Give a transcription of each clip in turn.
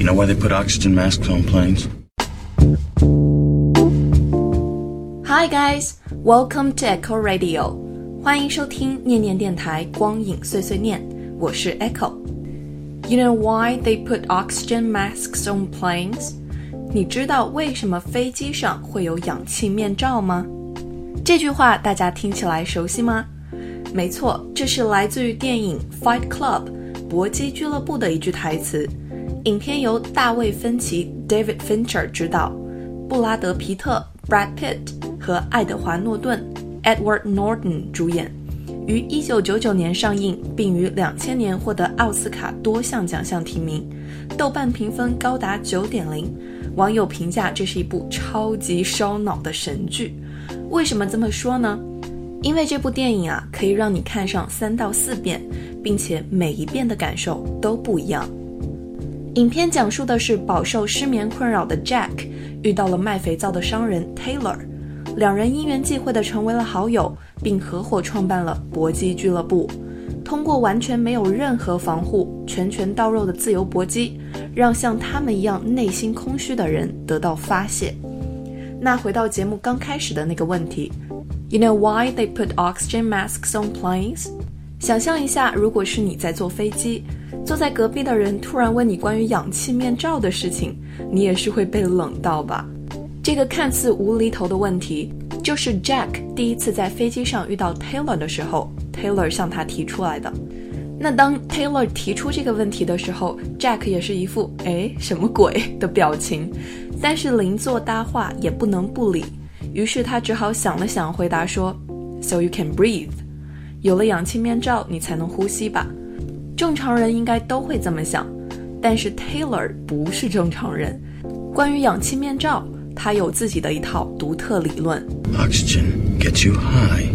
You know why they put oxygen masks on planes? Hi guys, welcome to Echo Radio. 欢迎收听念念电台光影碎碎念，我是 Echo。You know why they put oxygen masks on planes? 你知道为什么飞机上会有氧气面罩吗？这句话大家听起来熟悉吗？没错，这是来自于电影《Fight Club》搏击俱乐部的一句台词。 影片由大卫·芬奇 （David Fincher） 执导，布拉德·皮特 （Brad Pitt） 和爱德华·诺顿 （Edward Norton） 主演，于1999年上映，并于2000年获得奥斯卡多项奖项提名，豆瓣评分高达9.0，网友评价这是一部超级烧脑的神剧。为什么这么说呢？因为这部电影啊，可以让你看上三到四遍，并且每一遍的感受都不一样。影片讲述的是饱受失眠困扰的 Jack 遇到了卖肥皂的商人 Taylor，两人因缘际会的成为了好友，并合伙创办了搏击俱乐部。通过完全没有任何防护、拳拳到肉的自由搏击，让像他们一样内心空虚的人得到发泄。那回到节目刚开始的那个问题，You know why they put oxygen masks on planes？想象一下，如果是你在坐飞机。坐在隔壁的人突然问你关于氧气面罩的事情，你也是会被冷到吧？这个看似无厘头的问题，就是 Jack 第一次在飞机上遇到 Taylor 的时候，Taylor 向他提出来的。那当 Taylor 提出这个问题的时候，Jack 也是一副哎什么鬼的表情，但是邻座搭话也不能不理，于是他只好想了想，回答说：“So you can breathe，有了氧气面罩，你才能呼吸吧。”正常人应该都会这么想，但是 Taylor 不是正常人。关于氧气面罩，他有自己的一套独特理论。Oxygen gets you high.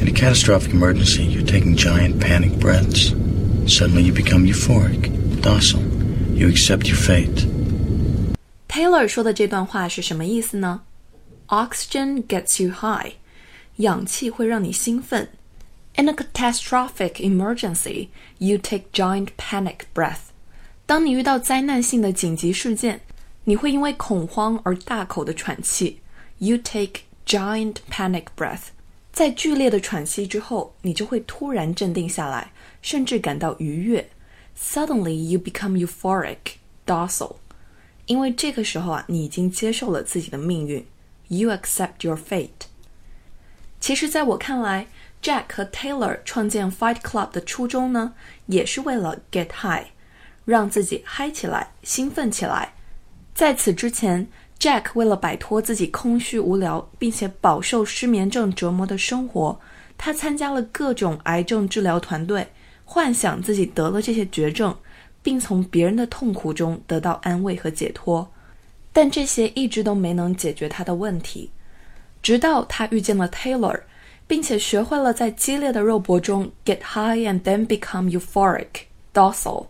In a catastrophic emergency, you're taking giant panic breaths. Suddenly, you become euphoric, docile. You accept your fate. Taylor 说的这段话是什么意思呢？Oxygen gets you high， 氧气会让你兴奋。In a catastrophic emergency, you take giant panic breath. 当你遇到灾难性的紧急事件，你会因为恐慌而大口的喘气。You take giant panic breath. 在剧烈的喘息之后，你就会突然镇定下来，甚至感到愉悦。Suddenly, you become euphoric, docile. 因为这个时候啊，你已经接受了自己的命运。You accept your fate. 其实，在我看来，Jack 和 Taylor 创建 Fight Club 的初衷呢，也是为了 get high，让自己嗨起来、兴奋起来。在此之前，Jack 为了摆脱自己空虚无聊并且饱受失眠症折磨的生活，他参加了各种癌症治疗团队，幻想自己得了这些绝症，并从别人的痛苦中得到安慰和解脱。但这些一直都没能解决他的问题，直到他遇见了 Taylor。并且学会了在激烈的肉搏中 get high and then become euphoric, docile，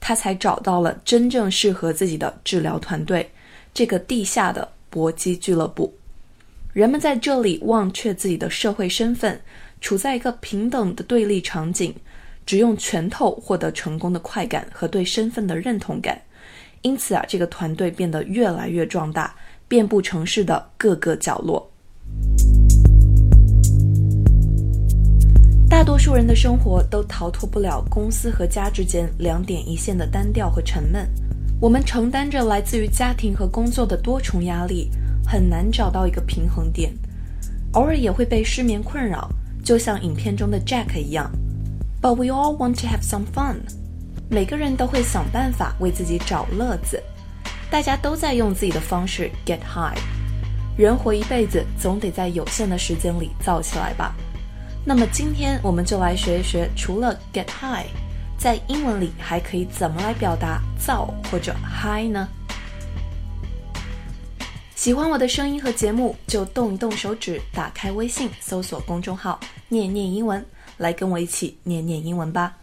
他才找到了真正适合自己的治疗团队——这个地下的搏击俱乐部。人们在这里忘却自己的社会身份，处在一个平等的对立场景，只用拳头获得成功的快感和对身份的认同感。因此啊，这个团队变得越来越壮大，遍布城市的各个角落。大多数人的生活都逃脱不了公司和家之间两点一线的单调和沉闷。我们承担着来自于家庭和工作的多重压力，很难找到一个平衡点。偶尔也会被失眠困扰，就像影片中的 Jack 一样。But we all want to have some fun。每个人都会想办法为自己找乐子。大家都在用自己的方式 get high。人活一辈子，总得在有限的时间里造起来吧。那么今天我们就来学一学，除了 get high，在英文里还可以怎么来表达燥或者 high 呢？喜欢我的声音和节目，就动一动手指，打开微信，搜索公众号“念念英文”，来跟我一起念念英文吧。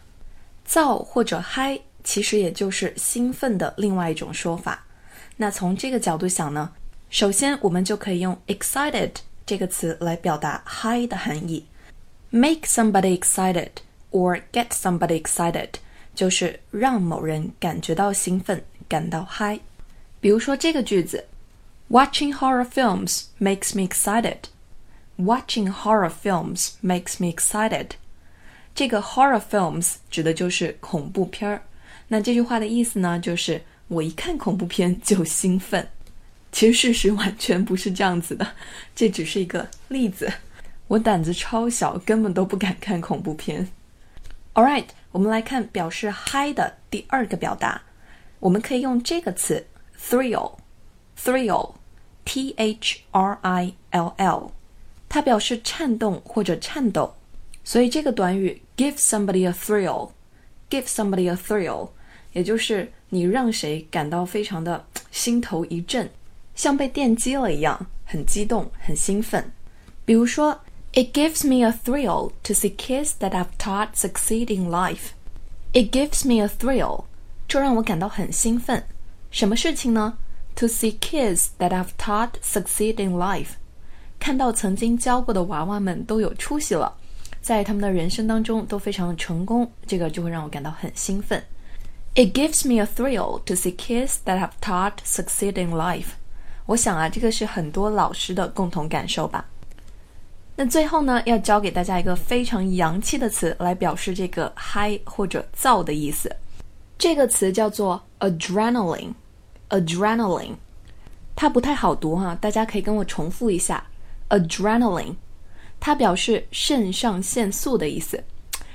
燥或者 high 其实也就是兴奋的另外一种说法。那从这个角度想呢，首先我们就可以用 excited 这个词来表达 high 的含义。Make somebody excited or get somebody excited，就是让某人感觉到兴奋，感到嗨。比如说这个句子：Watching horror films makes me excited. Watching horror films makes me excited. 这个 horror films 指的就是恐怖片儿。那这句话的意思呢，就是我一看恐怖片就兴奋。其实事实完全不是这样子的，这只是一个例子。我胆子超小，根本都不敢看恐怖片。All right，我们来看表示嗨的第二个表达，我们可以用这个词 thrill，thrill，t h r i l l，它表示颤动或者颤抖。所以这个短语 give somebody a thrill，give somebody a thrill，也就是你让谁感到非常的心头一震。像被电击了一样，很激动，很兴奋。比如说，It gives me a thrill to see kids that I've taught succeed in life. It gives me a thrill，这让我感到很兴奋。什么事情呢？To see kids that I've taught succeed in life，看到曾经教过的娃娃们都有出息了，在他们的人生当中都非常成功，这个就会让我感到很兴奋。It gives me a thrill to see kids that have taught succeed in life. 我想啊，这个是很多老师的共同感受吧。那最后呢，要教给大家一个非常洋气的词来表示这个嗨或者燥的意思。这个词叫做 adrenaline。adrenaline，它不太好读哈，大家可以跟我重复一下 adrenaline。它表示肾上腺素的意思。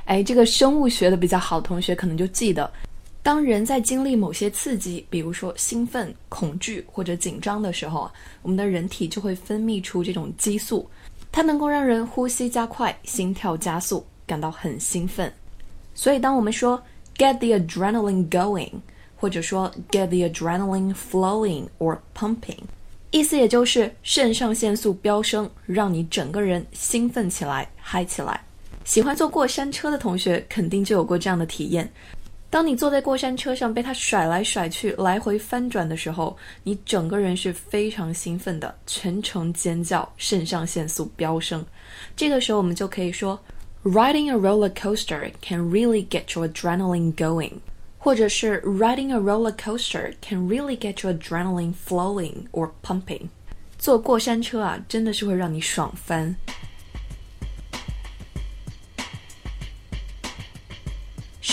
哎，这个生物学的比较好，同学可能就记得。当人在经历某些刺激，比如说兴奋、恐惧或者紧张的时候，我们的人体就会分泌出这种激素，它能够让人呼吸加快、心跳加速，感到很兴奋。所以，当我们说 “get the adrenaline going” 或者说 “get the adrenaline flowing or pumping”，意思也就是肾上腺素飙升，让你整个人兴奋起来、嗨起来。喜欢坐过山车的同学肯定就有过这样的体验。当你坐在过山车上被它甩来甩去、来回翻转的时候，你整个人是非常兴奋的，全程尖叫，肾上腺素飙升。这个时候我们就可以说，Riding a roller coaster can really get your adrenaline going，或者是 Riding a roller coaster can really get your adrenaline flowing or pumping。坐过山车啊，真的是会让你爽翻。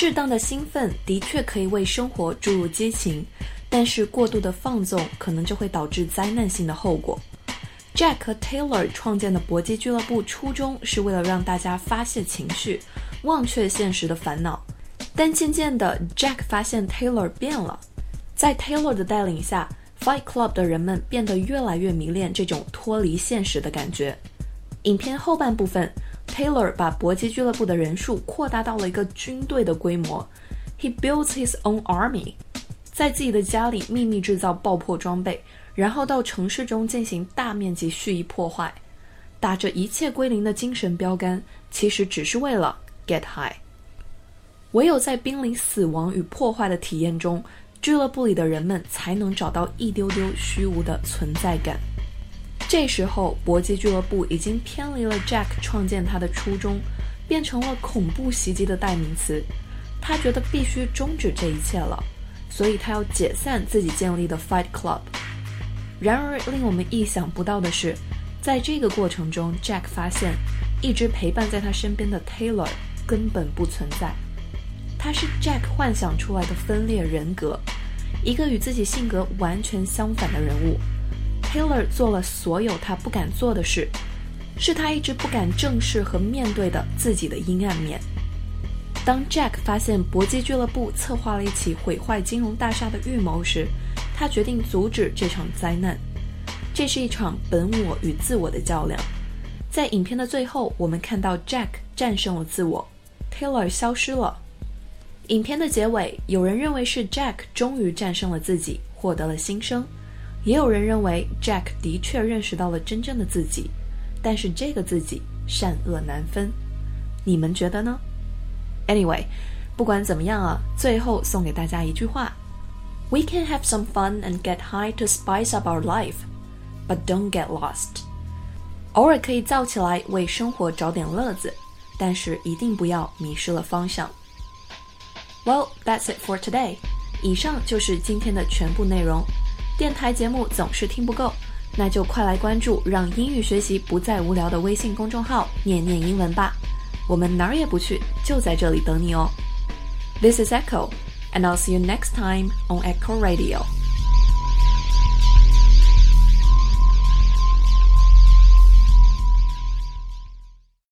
适当的兴奋的确可以为生活注入激情，但是过度的放纵可能就会导致灾难性的后果。Jack 和 Taylor 创建的搏击俱乐部初衷是为了让大家发泄情绪，忘却现实的烦恼。但渐渐的，Jack 发现 Taylor 变了，在 Taylor 的带领下，Fight Club 的人们变得越来越迷恋这种脱离现实的感觉。影片后半部分。Taylor 把搏击俱乐部的人数扩大到了一个军队的规模。He builds his own army，在自己的家里秘密制造爆破装备，然后到城市中进行大面积蓄意破坏，打着一切归零的精神标杆，其实只是为了 get high。唯有在濒临死亡与破坏的体验中，俱乐部里的人们才能找到一丢丢虚无的存在感。这时候，搏击俱乐部已经偏离了 Jack 创建他的初衷，变成了恐怖袭击的代名词。他觉得必须终止这一切了，所以他要解散自己建立的 Fight Club。然而，令我们意想不到的是，在这个过程中，Jack 发现一直陪伴在他身边的 Taylor 根本不存在。他是 Jack 幻想出来的分裂人格，一个与自己性格完全相反的人物。Taylor 做了所有他不敢做的事，是他一直不敢正视和面对的自己的阴暗面。当 Jack 发现搏击俱乐部策划了一起毁坏金融大厦的预谋时，他决定阻止这场灾难。这是一场本我与自我的较量。在影片的最后，我们看到 Jack 战胜了自我，Taylor 消失了。影片的结尾，有人认为是 Jack 终于战胜了自己，获得了新生。也有人认为 Jack 的确认识到了真正的自己，但是这个自己善恶难分。你们觉得呢？Anyway，不管怎么样啊，最后送给大家一句话：We can have some fun and get high to spice up our life, but don't get lost。偶尔可以燥起来，为生活找点乐子，但是一定不要迷失了方向。 Well, that's it for today. 以上就是今天的全部内容。 电台节目总是听不够，那就快来关注让英语学习不再无聊的微信公众号“念念英文”吧。我们哪儿也不去，就在这里等你哦。This is Echo, and I'll see you next time on Echo Radio.